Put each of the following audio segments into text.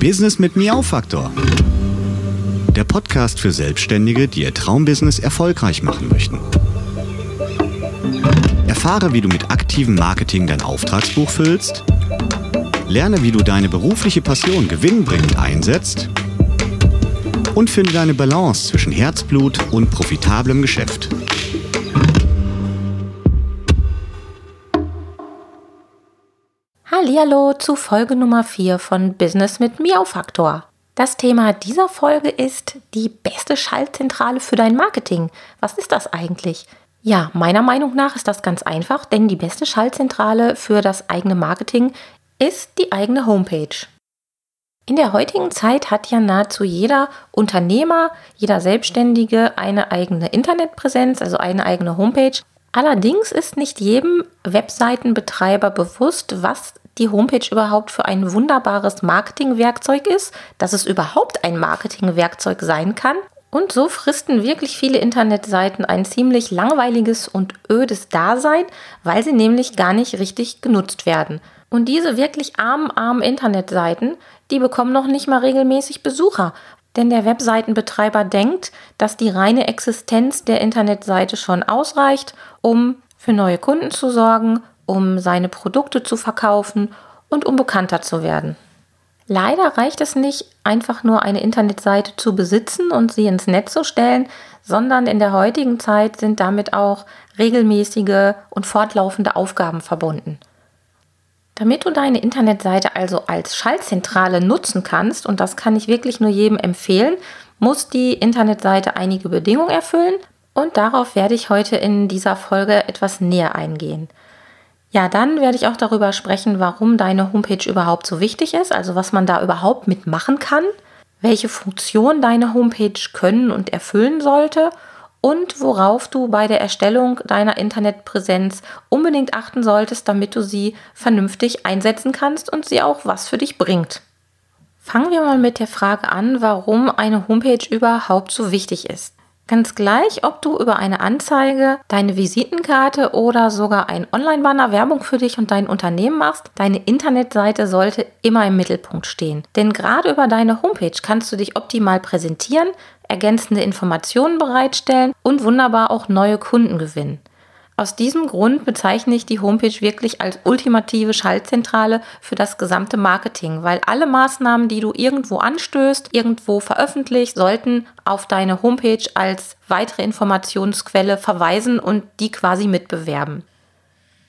Business mit Miau-Faktor. Der Podcast für Selbstständige, die ihr Traumbusiness erfolgreich machen möchten. Erfahre, wie du mit aktivem Marketing dein Auftragsbuch füllst. Lerne, wie du deine berufliche Passion gewinnbringend einsetzt. Und finde deine Balance zwischen Herzblut und profitablem Geschäft. Hallihallo zu Folge Nummer 4 von Business mit Miau Faktor. Das Thema dieser Folge ist die beste Schaltzentrale für dein Marketing. Was ist das eigentlich? Ja, meiner Meinung nach ist das ganz einfach, denn die beste Schaltzentrale für das eigene Marketing ist die eigene Homepage. In der heutigen Zeit hat ja nahezu jeder Unternehmer, jeder Selbstständige eine eigene Internetpräsenz, also eine eigene Homepage. Allerdings ist nicht jedem Webseitenbetreiber bewusst, was die Homepage überhaupt für ein wunderbares Marketingwerkzeug ist, dass es überhaupt ein Marketingwerkzeug sein kann. Und so fristen wirklich viele Internetseiten ein ziemlich langweiliges und ödes Dasein, weil sie nämlich gar nicht richtig genutzt werden. Und diese wirklich armen, armen Internetseiten, die bekommen noch nicht mal regelmäßig Besucher, denn der Webseitenbetreiber denkt, dass die reine Existenz der Internetseite schon ausreicht, um für neue Kunden zu sorgen um seine Produkte zu verkaufen und um bekannter zu werden. Leider reicht es nicht, einfach nur eine Internetseite zu besitzen und sie ins Netz zu stellen, sondern in der heutigen Zeit sind damit auch regelmäßige und fortlaufende Aufgaben verbunden. Damit du deine Internetseite also als Schaltzentrale nutzen kannst, und das kann ich wirklich nur jedem empfehlen, muss die Internetseite einige Bedingungen erfüllen und darauf werde ich heute in dieser Folge etwas näher eingehen. Ja, dann werde ich auch darüber sprechen, warum deine Homepage überhaupt so wichtig ist, also was man da überhaupt mitmachen kann, welche Funktion deine Homepage können und erfüllen sollte und worauf du bei der Erstellung deiner Internetpräsenz unbedingt achten solltest, damit du sie vernünftig einsetzen kannst und sie auch was für dich bringt. Fangen wir mal mit der Frage an, warum eine Homepage überhaupt so wichtig ist. Ganz gleich, ob du über eine Anzeige, deine Visitenkarte oder sogar ein Online-Banner Werbung für dich und dein Unternehmen machst, deine Internetseite sollte immer im Mittelpunkt stehen. Denn gerade über deine Homepage kannst du dich optimal präsentieren, ergänzende Informationen bereitstellen und wunderbar auch neue Kunden gewinnen. Aus diesem Grund bezeichne ich die Homepage wirklich als ultimative Schaltzentrale für das gesamte Marketing, weil alle Maßnahmen, die du irgendwo anstößt, irgendwo veröffentlicht, sollten auf deine Homepage als weitere Informationsquelle verweisen und die quasi mitbewerben.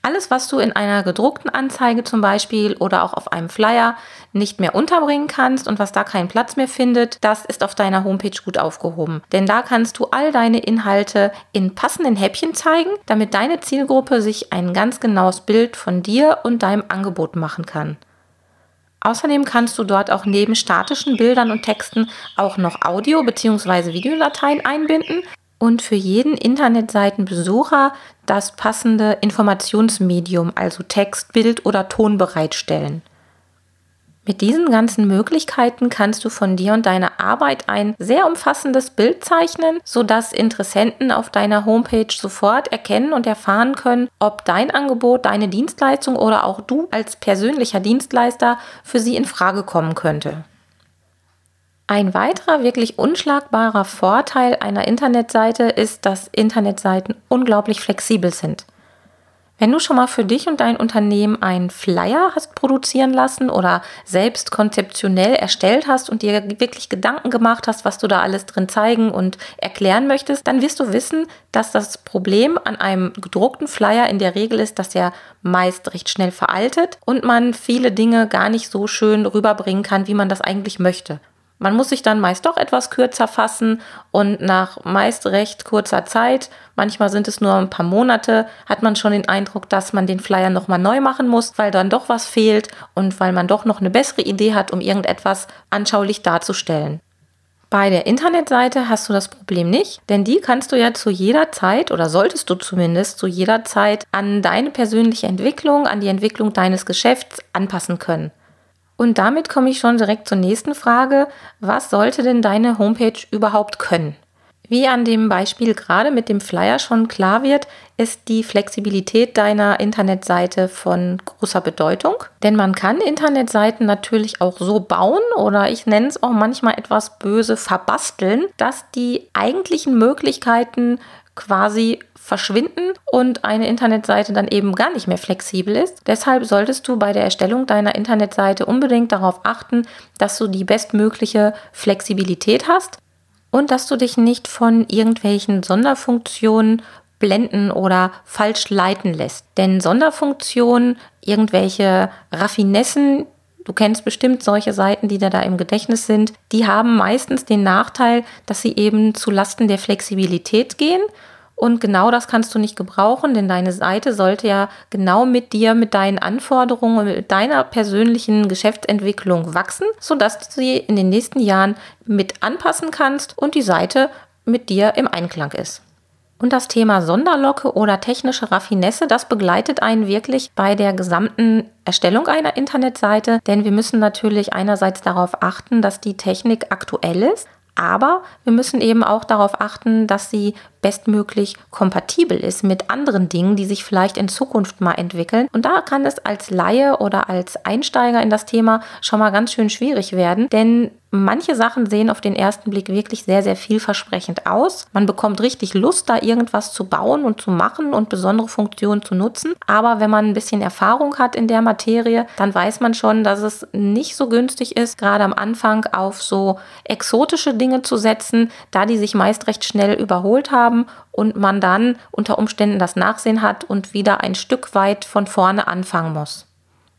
Alles, was du in einer gedruckten Anzeige zum Beispiel oder auch auf einem Flyer nicht mehr unterbringen kannst und was da keinen Platz mehr findet, das ist auf deiner Homepage gut aufgehoben. Denn da kannst du all deine Inhalte in passenden Häppchen zeigen, damit deine Zielgruppe sich ein ganz genaues Bild von dir und deinem Angebot machen kann. Außerdem kannst du dort auch neben statischen Bildern und Texten auch noch Audio- bzw. Videodateien einbinden, und für jeden Internetseitenbesucher das passende Informationsmedium, also Text, Bild oder Ton bereitstellen. Mit diesen ganzen Möglichkeiten kannst du von dir und deiner Arbeit ein sehr umfassendes Bild zeichnen, sodass Interessenten auf deiner Homepage sofort erkennen und erfahren können, ob dein Angebot, deine Dienstleistung oder auch du als persönlicher Dienstleister für sie in Frage kommen könnte. Ein weiterer wirklich unschlagbarer Vorteil einer Internetseite ist, dass Internetseiten unglaublich flexibel sind. Wenn du schon mal für dich und dein Unternehmen einen Flyer hast produzieren lassen oder selbst konzeptionell erstellt hast und dir wirklich Gedanken gemacht hast, was du da alles drin zeigen und erklären möchtest, dann wirst du wissen, dass das Problem an einem gedruckten Flyer in der Regel ist, dass er meist recht schnell veraltet und man viele Dinge gar nicht so schön rüberbringen kann, wie man das eigentlich möchte. Man muss sich dann meist doch etwas kürzer fassen und nach meist recht kurzer Zeit, manchmal sind es nur ein paar Monate, hat man schon den Eindruck, dass man den Flyer nochmal neu machen muss, weil dann doch was fehlt und weil man doch noch eine bessere Idee hat, um irgendetwas anschaulich darzustellen. Bei der Internetseite hast du das Problem nicht, denn die kannst du ja zu jeder Zeit oder solltest du zumindest zu jeder Zeit an deine persönliche Entwicklung, an die Entwicklung deines Geschäfts anpassen können. Und damit komme ich schon direkt zur nächsten Frage. Was sollte denn deine Homepage überhaupt können? Wie an dem Beispiel gerade mit dem Flyer schon klar wird, ist die Flexibilität deiner Internetseite von großer Bedeutung. Denn man kann Internetseiten natürlich auch so bauen oder ich nenne es auch manchmal etwas böse verbasteln, dass die eigentlichen Möglichkeiten quasi verschwinden und eine Internetseite dann eben gar nicht mehr flexibel ist. Deshalb solltest du bei der Erstellung deiner Internetseite unbedingt darauf achten, dass du die bestmögliche Flexibilität hast und dass du dich nicht von irgendwelchen Sonderfunktionen blenden oder falsch leiten lässt. Denn Sonderfunktionen, irgendwelche Raffinessen, du kennst bestimmt solche Seiten, die da, da im Gedächtnis sind, die haben meistens den Nachteil, dass sie eben zu Lasten der Flexibilität gehen und genau das kannst du nicht gebrauchen, denn deine Seite sollte ja genau mit dir, mit deinen Anforderungen, mit deiner persönlichen Geschäftsentwicklung wachsen, sodass du sie in den nächsten Jahren mit anpassen kannst und die Seite mit dir im Einklang ist. Und das Thema Sonderlocke oder technische Raffinesse, das begleitet einen wirklich bei der gesamten Erstellung einer Internetseite, denn wir müssen natürlich einerseits darauf achten, dass die Technik aktuell ist, aber wir müssen eben auch darauf achten, dass sie bestmöglich kompatibel ist mit anderen Dingen, die sich vielleicht in Zukunft mal entwickeln. Und da kann es als Laie oder als Einsteiger in das Thema schon mal ganz schön schwierig werden, denn manche Sachen sehen auf den ersten Blick wirklich sehr, sehr vielversprechend aus. Man bekommt richtig Lust, da irgendwas zu bauen und zu machen und besondere Funktionen zu nutzen. Aber wenn man ein bisschen Erfahrung hat in der Materie, dann weiß man schon, dass es nicht so günstig ist, gerade am Anfang auf so exotische Dinge zu setzen, da die sich meist recht schnell überholt haben haben und man dann unter Umständen das Nachsehen hat und wieder ein Stück weit von vorne anfangen muss.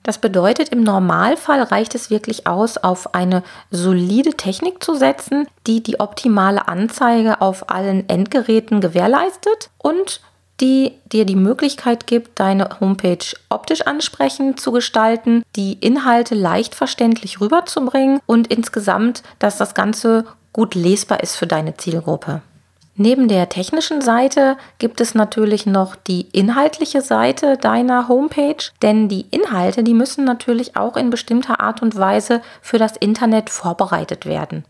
Das bedeutet, im Normalfall reicht es wirklich aus, auf eine solide Technik zu setzen, die die optimale Anzeige auf allen Endgeräten gewährleistet und die dir die Möglichkeit gibt, deine Homepage optisch ansprechend zu gestalten, die Inhalte leicht verständlich rüberzubringen und insgesamt, dass das Ganze gut lesbar ist für deine Zielgruppe. Neben der technischen Seite gibt es natürlich noch die inhaltliche Seite deiner Homepage, denn die Inhalte, die müssen natürlich auch in bestimmter Art und Weise für das Internet vorbereitet werden.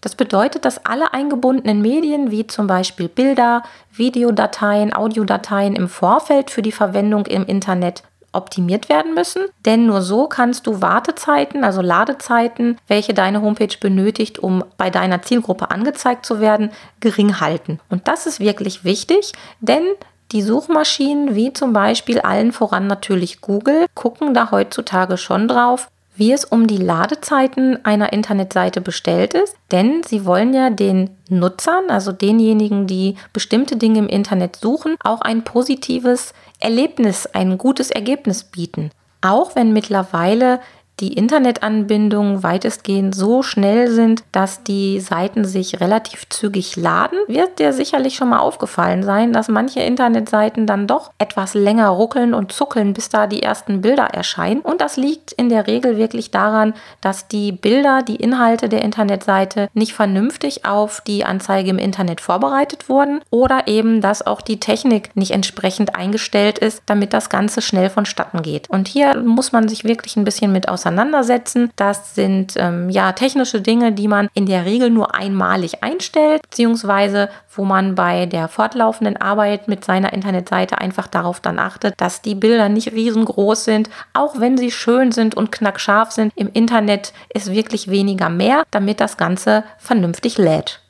Das bedeutet, dass alle eingebundenen Medien wie zum Beispiel Bilder, Videodateien, Audiodateien im Vorfeld für die Verwendung im Internet optimiert werden müssen, denn nur so kannst du Wartezeiten, also Ladezeiten, welche deine Homepage benötigt, um bei deiner Zielgruppe angezeigt zu werden, gering halten. Und das ist wirklich wichtig, denn die Suchmaschinen, wie zum Beispiel allen voran natürlich Google, gucken da heutzutage schon drauf, wie es um die Ladezeiten einer Internetseite bestellt ist, denn sie wollen ja den Nutzern, also denjenigen, die bestimmte Dinge im Internet suchen, auch ein positives Erlebnis, ein gutes Ergebnis bieten. Auch wenn mittlerweile die Internetanbindungen weitestgehend so schnell sind, dass die Seiten sich relativ zügig laden, wird dir sicherlich schon mal aufgefallen sein, dass manche Internetseiten dann doch etwas länger ruckeln und zuckeln, bis da die ersten Bilder erscheinen. Und das liegt in der Regel wirklich daran, dass die Bilder, die Inhalte der Internetseite nicht vernünftig auf die Anzeige im Internet vorbereitet wurden oder eben, dass auch die Technik nicht entsprechend eingestellt ist, damit das Ganze schnell vonstatten geht. Und hier muss man sich wirklich ein bisschen mit auseinandersetzen auseinandersetzen. Das sind ähm, ja technische Dinge, die man in der Regel nur einmalig einstellt, beziehungsweise wo man bei der fortlaufenden Arbeit mit seiner Internetseite einfach darauf dann achtet, dass die Bilder nicht riesengroß sind, auch wenn sie schön sind und knackscharf sind. Im Internet ist wirklich weniger mehr, damit das Ganze vernünftig lädt.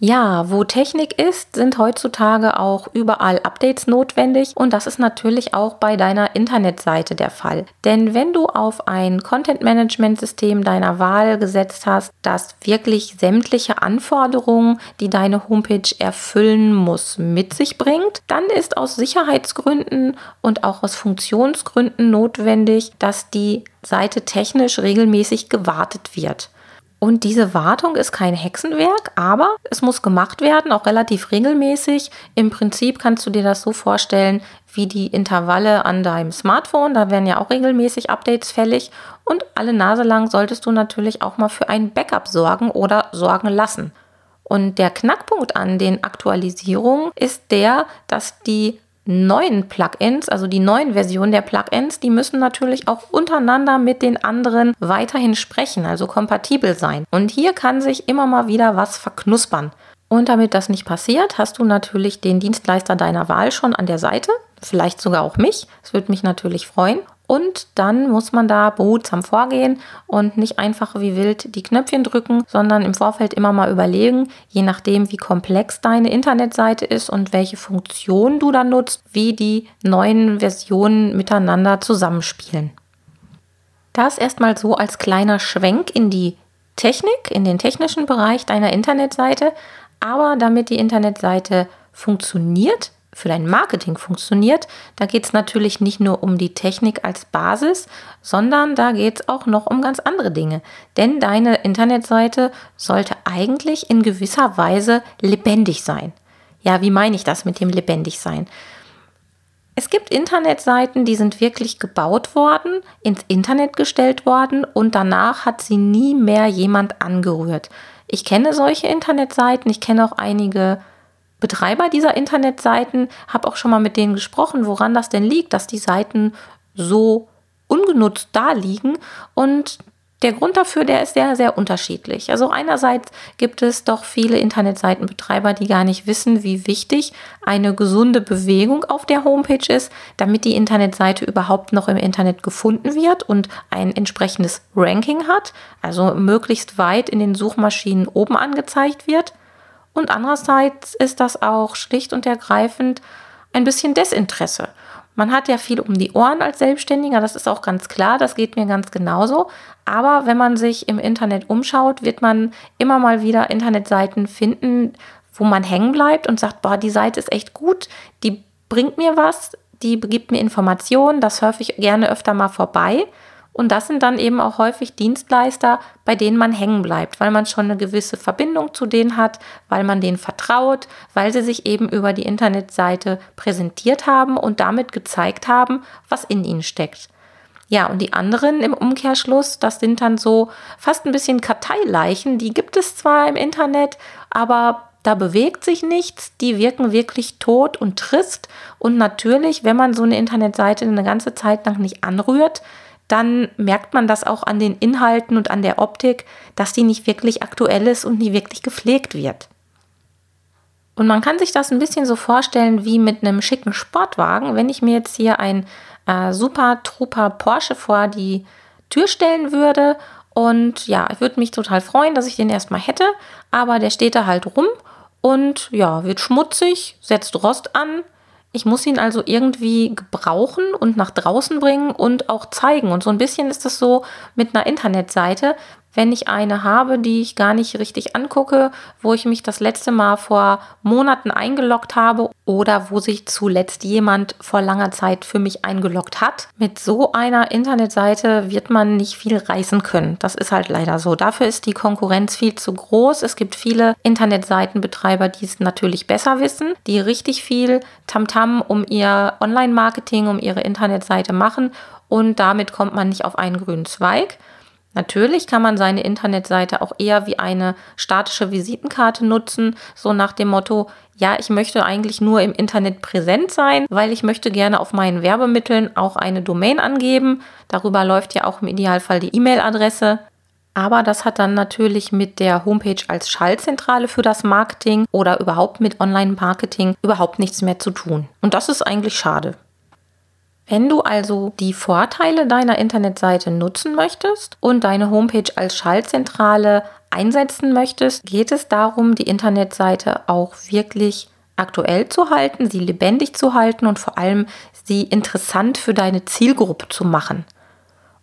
Ja, wo Technik ist, sind heutzutage auch überall Updates notwendig und das ist natürlich auch bei deiner Internetseite der Fall. Denn wenn du auf ein Content-Management-System deiner Wahl gesetzt hast, das wirklich sämtliche Anforderungen, die deine Homepage erfüllen muss, mit sich bringt, dann ist aus Sicherheitsgründen und auch aus Funktionsgründen notwendig, dass die Seite technisch regelmäßig gewartet wird. Und diese Wartung ist kein Hexenwerk, aber es muss gemacht werden, auch relativ regelmäßig. Im Prinzip kannst du dir das so vorstellen wie die Intervalle an deinem Smartphone. Da werden ja auch regelmäßig Updates fällig. Und alle Nase lang solltest du natürlich auch mal für ein Backup sorgen oder sorgen lassen. Und der Knackpunkt an den Aktualisierungen ist der, dass die neuen Plugins, also die neuen Versionen der Plugins, die müssen natürlich auch untereinander mit den anderen weiterhin sprechen, also kompatibel sein. Und hier kann sich immer mal wieder was verknuspern. Und damit das nicht passiert, hast du natürlich den Dienstleister deiner Wahl schon an der Seite, vielleicht sogar auch mich. Das würde mich natürlich freuen. Und dann muss man da behutsam vorgehen und nicht einfach wie wild die Knöpfchen drücken, sondern im Vorfeld immer mal überlegen, je nachdem, wie komplex deine Internetseite ist und welche Funktionen du da nutzt, wie die neuen Versionen miteinander zusammenspielen. Das erstmal so als kleiner Schwenk in die Technik, in den technischen Bereich deiner Internetseite. Aber damit die Internetseite funktioniert, für dein Marketing funktioniert, da geht es natürlich nicht nur um die Technik als Basis, sondern da geht es auch noch um ganz andere Dinge. Denn deine Internetseite sollte eigentlich in gewisser Weise lebendig sein. Ja, wie meine ich das mit dem lebendig sein? Es gibt Internetseiten, die sind wirklich gebaut worden, ins Internet gestellt worden und danach hat sie nie mehr jemand angerührt. Ich kenne solche Internetseiten, ich kenne auch einige Betreiber dieser Internetseiten, habe auch schon mal mit denen gesprochen, woran das denn liegt, dass die Seiten so ungenutzt da liegen und der Grund dafür, der ist sehr, sehr unterschiedlich. Also einerseits gibt es doch viele Internetseitenbetreiber, die gar nicht wissen, wie wichtig eine gesunde Bewegung auf der Homepage ist, damit die Internetseite überhaupt noch im Internet gefunden wird und ein entsprechendes Ranking hat, also möglichst weit in den Suchmaschinen oben angezeigt wird. Und andererseits ist das auch schlicht und ergreifend ein bisschen Desinteresse. Man hat ja viel um die Ohren als Selbstständiger, das ist auch ganz klar, das geht mir ganz genauso. Aber wenn man sich im Internet umschaut, wird man immer mal wieder Internetseiten finden, wo man hängen bleibt und sagt, boah, die Seite ist echt gut, die bringt mir was, die gibt mir Informationen, das surfe ich gerne öfter mal vorbei. Und das sind dann eben auch häufig Dienstleister, bei denen man hängen bleibt, weil man schon eine gewisse Verbindung zu denen hat, weil man denen vertraut, weil sie sich eben über die Internetseite präsentiert haben und damit gezeigt haben, was in ihnen steckt. Ja, und die anderen im Umkehrschluss, das sind dann so fast ein bisschen Karteileichen, die gibt es zwar im Internet, aber da bewegt sich nichts, die wirken wirklich tot und trist. Und natürlich, wenn man so eine Internetseite eine ganze Zeit lang nicht anrührt, dann merkt man das auch an den Inhalten und an der Optik, dass die nicht wirklich aktuell ist und nie wirklich gepflegt wird. Und man kann sich das ein bisschen so vorstellen wie mit einem schicken Sportwagen. Wenn ich mir jetzt hier ein äh, super Trooper Porsche vor die Tür stellen würde und ja, ich würde mich total freuen, dass ich den erstmal hätte, aber der steht da halt rum und ja, wird schmutzig, setzt Rost an, ich muss ihn also irgendwie gebrauchen und nach draußen bringen und auch zeigen. Und so ein bisschen ist das so mit einer Internetseite wenn ich eine habe, die ich gar nicht richtig angucke, wo ich mich das letzte Mal vor Monaten eingeloggt habe oder wo sich zuletzt jemand vor langer Zeit für mich eingeloggt hat. Mit so einer Internetseite wird man nicht viel reißen können. Das ist halt leider so. Dafür ist die Konkurrenz viel zu groß. Es gibt viele Internetseitenbetreiber, die es natürlich besser wissen, die richtig viel Tamtam -Tam um ihr Online-Marketing, um ihre Internetseite machen und damit kommt man nicht auf einen grünen Zweig. Natürlich kann man seine Internetseite auch eher wie eine statische Visitenkarte nutzen, so nach dem Motto, ja, ich möchte eigentlich nur im Internet präsent sein, weil ich möchte gerne auf meinen Werbemitteln auch eine Domain angeben. Darüber läuft ja auch im Idealfall die E-Mail-Adresse. Aber das hat dann natürlich mit der Homepage als Schaltzentrale für das Marketing oder überhaupt mit Online-Marketing überhaupt nichts mehr zu tun. Und das ist eigentlich schade. Wenn du also die Vorteile deiner Internetseite nutzen möchtest und deine Homepage als Schaltzentrale einsetzen möchtest, geht es darum, die Internetseite auch wirklich aktuell zu halten, sie lebendig zu halten und vor allem sie interessant für deine Zielgruppe zu machen.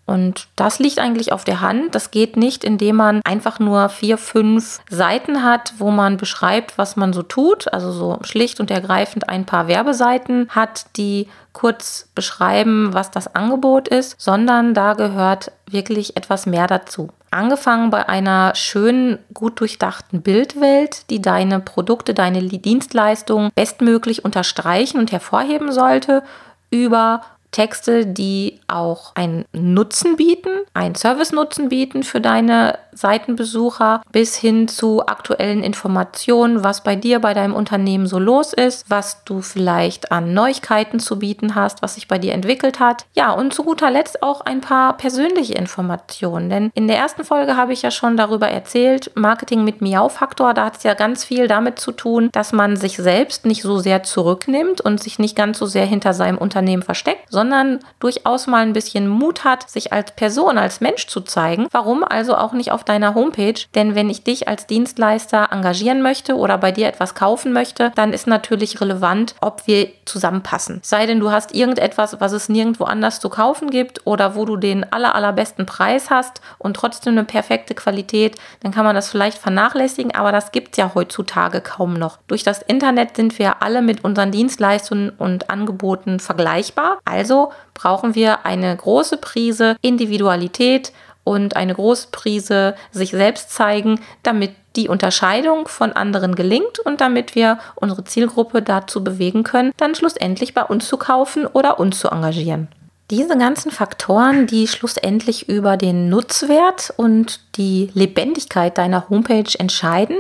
Und das liegt eigentlich auf der Hand. Das geht nicht, indem man einfach nur vier, fünf Seiten hat, wo man beschreibt, was man so tut. Also so schlicht und ergreifend ein paar Werbeseiten hat, die kurz beschreiben, was das Angebot ist, sondern da gehört wirklich etwas mehr dazu. Angefangen bei einer schönen, gut durchdachten Bildwelt, die deine Produkte, deine Dienstleistungen bestmöglich unterstreichen und hervorheben sollte, über Texte, die auch einen Nutzen bieten, einen Service-Nutzen bieten für deine Seitenbesucher bis hin zu aktuellen Informationen, was bei dir, bei deinem Unternehmen so los ist, was du vielleicht an Neuigkeiten zu bieten hast, was sich bei dir entwickelt hat. Ja, und zu guter Letzt auch ein paar persönliche Informationen, denn in der ersten Folge habe ich ja schon darüber erzählt, Marketing mit Miau-Faktor, da hat es ja ganz viel damit zu tun, dass man sich selbst nicht so sehr zurücknimmt und sich nicht ganz so sehr hinter seinem Unternehmen versteckt, sondern durchaus mal ein bisschen Mut hat, sich als Person, als Mensch zu zeigen. Warum also auch nicht auf deiner Homepage? Denn wenn ich dich als Dienstleister engagieren möchte oder bei dir etwas kaufen möchte, dann ist natürlich relevant, ob wir zusammenpassen. Sei denn, du hast irgendetwas, was es nirgendwo anders zu kaufen gibt oder wo du den aller, allerbesten Preis hast und trotzdem eine perfekte Qualität, dann kann man das vielleicht vernachlässigen, aber das gibt es ja heutzutage kaum noch. Durch das Internet sind wir alle mit unseren Dienstleistungen und Angeboten vergleichbar. Also brauchen wir eine große Prise Individualität und eine große Prise sich selbst zeigen, damit die Unterscheidung von anderen gelingt und damit wir unsere Zielgruppe dazu bewegen können, dann schlussendlich bei uns zu kaufen oder uns zu engagieren. Diese ganzen Faktoren, die schlussendlich über den Nutzwert und die Lebendigkeit deiner Homepage entscheiden,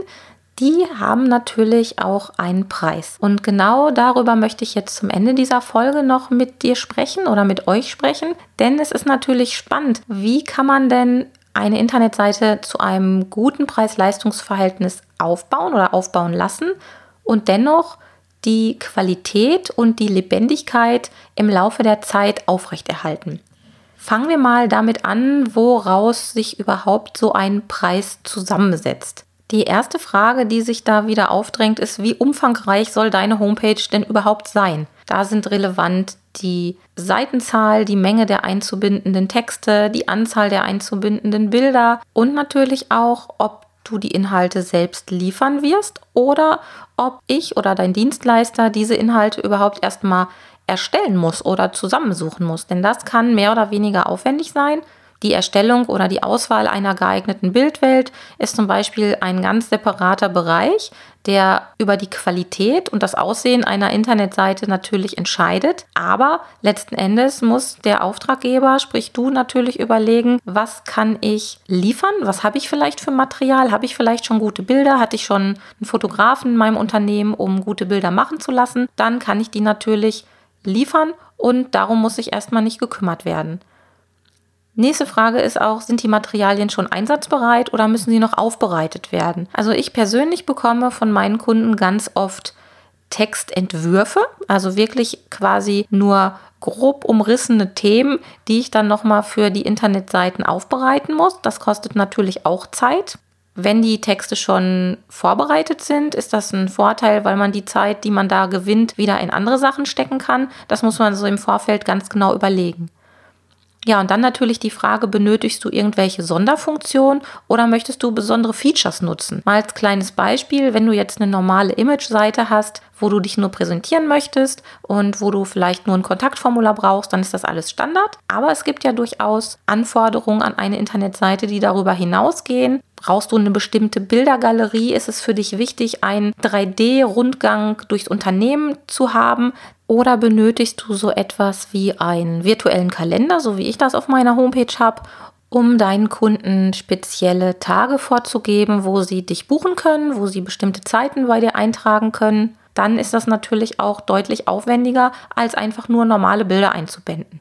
die haben natürlich auch einen Preis. Und genau darüber möchte ich jetzt zum Ende dieser Folge noch mit dir sprechen oder mit euch sprechen, denn es ist natürlich spannend, wie kann man denn eine Internetseite zu einem guten Preis-Leistungs-Verhältnis aufbauen oder aufbauen lassen und dennoch die Qualität und die Lebendigkeit im Laufe der Zeit aufrechterhalten. Fangen wir mal damit an, woraus sich überhaupt so ein Preis zusammensetzt. Die erste Frage, die sich da wieder aufdrängt, ist, wie umfangreich soll deine Homepage denn überhaupt sein? Da sind relevant die Seitenzahl, die Menge der einzubindenden Texte, die Anzahl der einzubindenden Bilder und natürlich auch, ob du die Inhalte selbst liefern wirst oder ob ich oder dein Dienstleister diese Inhalte überhaupt erstmal erstellen muss oder zusammensuchen muss. Denn das kann mehr oder weniger aufwendig sein die Erstellung oder die Auswahl einer geeigneten Bildwelt ist zum Beispiel ein ganz separater Bereich, der über die Qualität und das Aussehen einer Internetseite natürlich entscheidet. Aber letzten Endes muss der Auftraggeber, sprich du, natürlich überlegen, was kann ich liefern? Was habe ich vielleicht für Material? Habe ich vielleicht schon gute Bilder? Hatte ich schon einen Fotografen in meinem Unternehmen, um gute Bilder machen zu lassen? Dann kann ich die natürlich liefern und darum muss ich erstmal nicht gekümmert werden. Nächste Frage ist auch, sind die Materialien schon einsatzbereit oder müssen sie noch aufbereitet werden? Also ich persönlich bekomme von meinen Kunden ganz oft Textentwürfe, also wirklich quasi nur grob umrissene Themen, die ich dann nochmal für die Internetseiten aufbereiten muss. Das kostet natürlich auch Zeit. Wenn die Texte schon vorbereitet sind, ist das ein Vorteil, weil man die Zeit, die man da gewinnt, wieder in andere Sachen stecken kann. Das muss man so im Vorfeld ganz genau überlegen. Ja, und dann natürlich die Frage, benötigst du irgendwelche Sonderfunktionen oder möchtest du besondere Features nutzen? Mal als kleines Beispiel, wenn du jetzt eine normale Image-Seite hast, wo du dich nur präsentieren möchtest und wo du vielleicht nur ein Kontaktformular brauchst, dann ist das alles Standard. Aber es gibt ja durchaus Anforderungen an eine Internetseite, die darüber hinausgehen. Brauchst du eine bestimmte Bildergalerie? Ist es für dich wichtig, einen 3D-Rundgang durchs Unternehmen zu haben? Oder benötigst du so etwas wie einen virtuellen Kalender, so wie ich das auf meiner Homepage habe, um deinen Kunden spezielle Tage vorzugeben, wo sie dich buchen können, wo sie bestimmte Zeiten bei dir eintragen können? Dann ist das natürlich auch deutlich aufwendiger, als einfach nur normale Bilder einzubinden.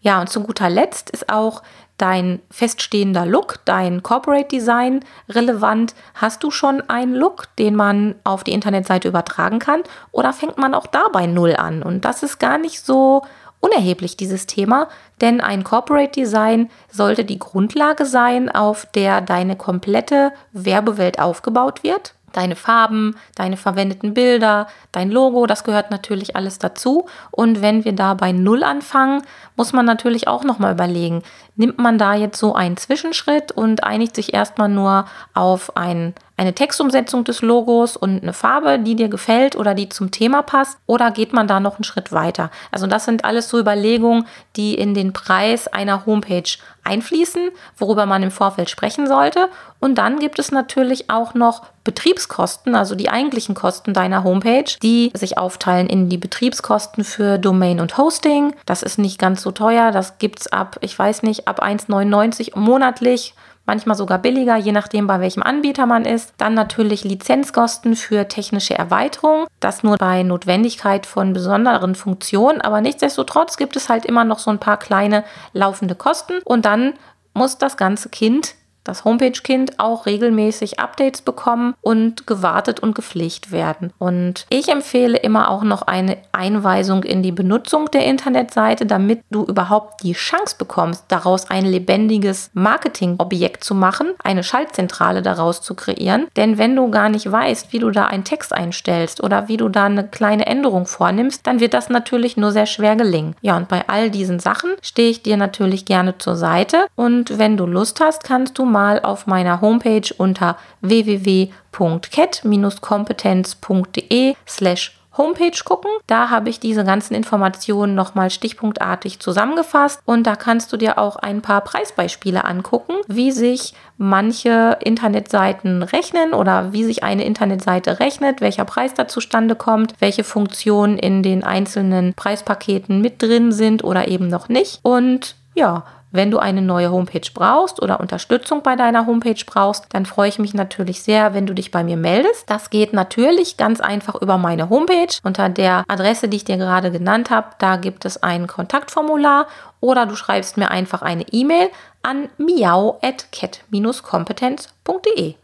Ja, und zu guter Letzt ist auch dein feststehender Look, dein Corporate Design relevant? Hast du schon einen Look, den man auf die Internetseite übertragen kann? Oder fängt man auch dabei null an? Und das ist gar nicht so unerheblich, dieses Thema, denn ein Corporate Design sollte die Grundlage sein, auf der deine komplette Werbewelt aufgebaut wird deine Farben, deine verwendeten Bilder, dein Logo, das gehört natürlich alles dazu. Und wenn wir da bei Null anfangen, muss man natürlich auch nochmal überlegen, nimmt man da jetzt so einen Zwischenschritt und einigt sich erstmal nur auf ein, eine Textumsetzung des Logos und eine Farbe, die dir gefällt oder die zum Thema passt, oder geht man da noch einen Schritt weiter? Also das sind alles so Überlegungen, die in den Preis einer Homepage einfließen, worüber man im Vorfeld sprechen sollte. Und dann gibt es natürlich auch noch Betriebskosten, also die eigentlichen Kosten deiner Homepage, die sich aufteilen in die Betriebskosten für Domain und Hosting. Das ist nicht ganz so teuer, das gibt es ab, ich weiß nicht, ab 1,99 monatlich manchmal sogar billiger, je nachdem, bei welchem Anbieter man ist. Dann natürlich Lizenzkosten für technische Erweiterung, das nur bei Notwendigkeit von besonderen Funktionen, aber nichtsdestotrotz gibt es halt immer noch so ein paar kleine laufende Kosten. Und dann muss das ganze Kind das Homepage-Kind auch regelmäßig Updates bekommen und gewartet und gepflegt werden. Und ich empfehle immer auch noch eine Einweisung in die Benutzung der Internetseite, damit du überhaupt die Chance bekommst, daraus ein lebendiges Marketingobjekt zu machen, eine Schaltzentrale daraus zu kreieren. Denn wenn du gar nicht weißt, wie du da einen Text einstellst oder wie du da eine kleine Änderung vornimmst, dann wird das natürlich nur sehr schwer gelingen. Ja, und bei all diesen Sachen stehe ich dir natürlich gerne zur Seite. Und wenn du Lust hast, kannst du mal auf meiner Homepage unter www.cat-kompetenz.de slash Homepage gucken. Da habe ich diese ganzen Informationen nochmal stichpunktartig zusammengefasst und da kannst du dir auch ein paar Preisbeispiele angucken, wie sich manche Internetseiten rechnen oder wie sich eine Internetseite rechnet, welcher Preis da zustande kommt, welche Funktionen in den einzelnen Preispaketen mit drin sind oder eben noch nicht. Und ja, wenn du eine neue Homepage brauchst oder Unterstützung bei deiner Homepage brauchst, dann freue ich mich natürlich sehr, wenn du dich bei mir meldest. Das geht natürlich ganz einfach über meine Homepage. Unter der Adresse, die ich dir gerade genannt habe, da gibt es ein Kontaktformular oder du schreibst mir einfach eine E-Mail an miau.cat-kompetenz.de.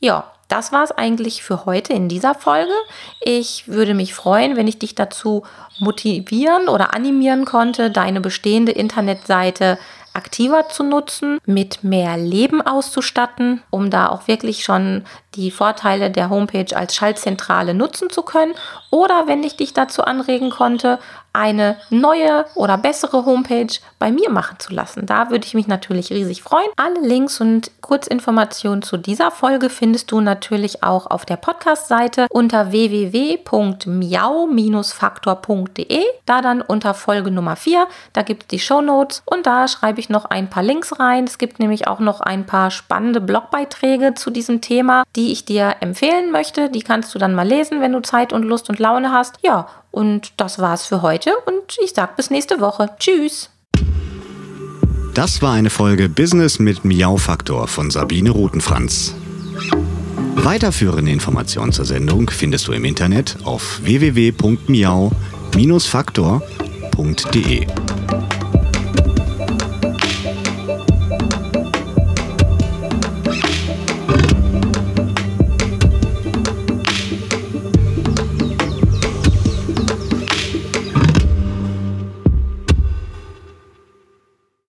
Ja, das war es eigentlich für heute in dieser Folge. Ich würde mich freuen, wenn ich dich dazu motivieren oder animieren konnte, deine bestehende Internetseite aktiver zu nutzen, mit mehr Leben auszustatten, um da auch wirklich schon die Vorteile der Homepage als Schaltzentrale nutzen zu können. Oder wenn ich dich dazu anregen konnte, eine neue oder bessere Homepage bei mir machen zu lassen. Da würde ich mich natürlich riesig freuen. Alle Links und Kurzinformationen zu dieser Folge findest du natürlich auch auf der Podcast-Seite unter www.miau-faktor.de. Da dann unter Folge Nummer 4, da gibt es die Show Notes und da schreibe ich noch ein paar Links rein. Es gibt nämlich auch noch ein paar spannende Blogbeiträge zu diesem Thema, die ich dir empfehlen möchte. Die kannst du dann mal lesen, wenn du Zeit und Lust und Laune hast. Ja, und das war's für heute und ich sag bis nächste Woche. Tschüss. Das war eine Folge Business mit Miau-Faktor von Sabine Rutenfranz. Weiterführende Informationen zur Sendung findest du im Internet auf www.miau-faktor.de.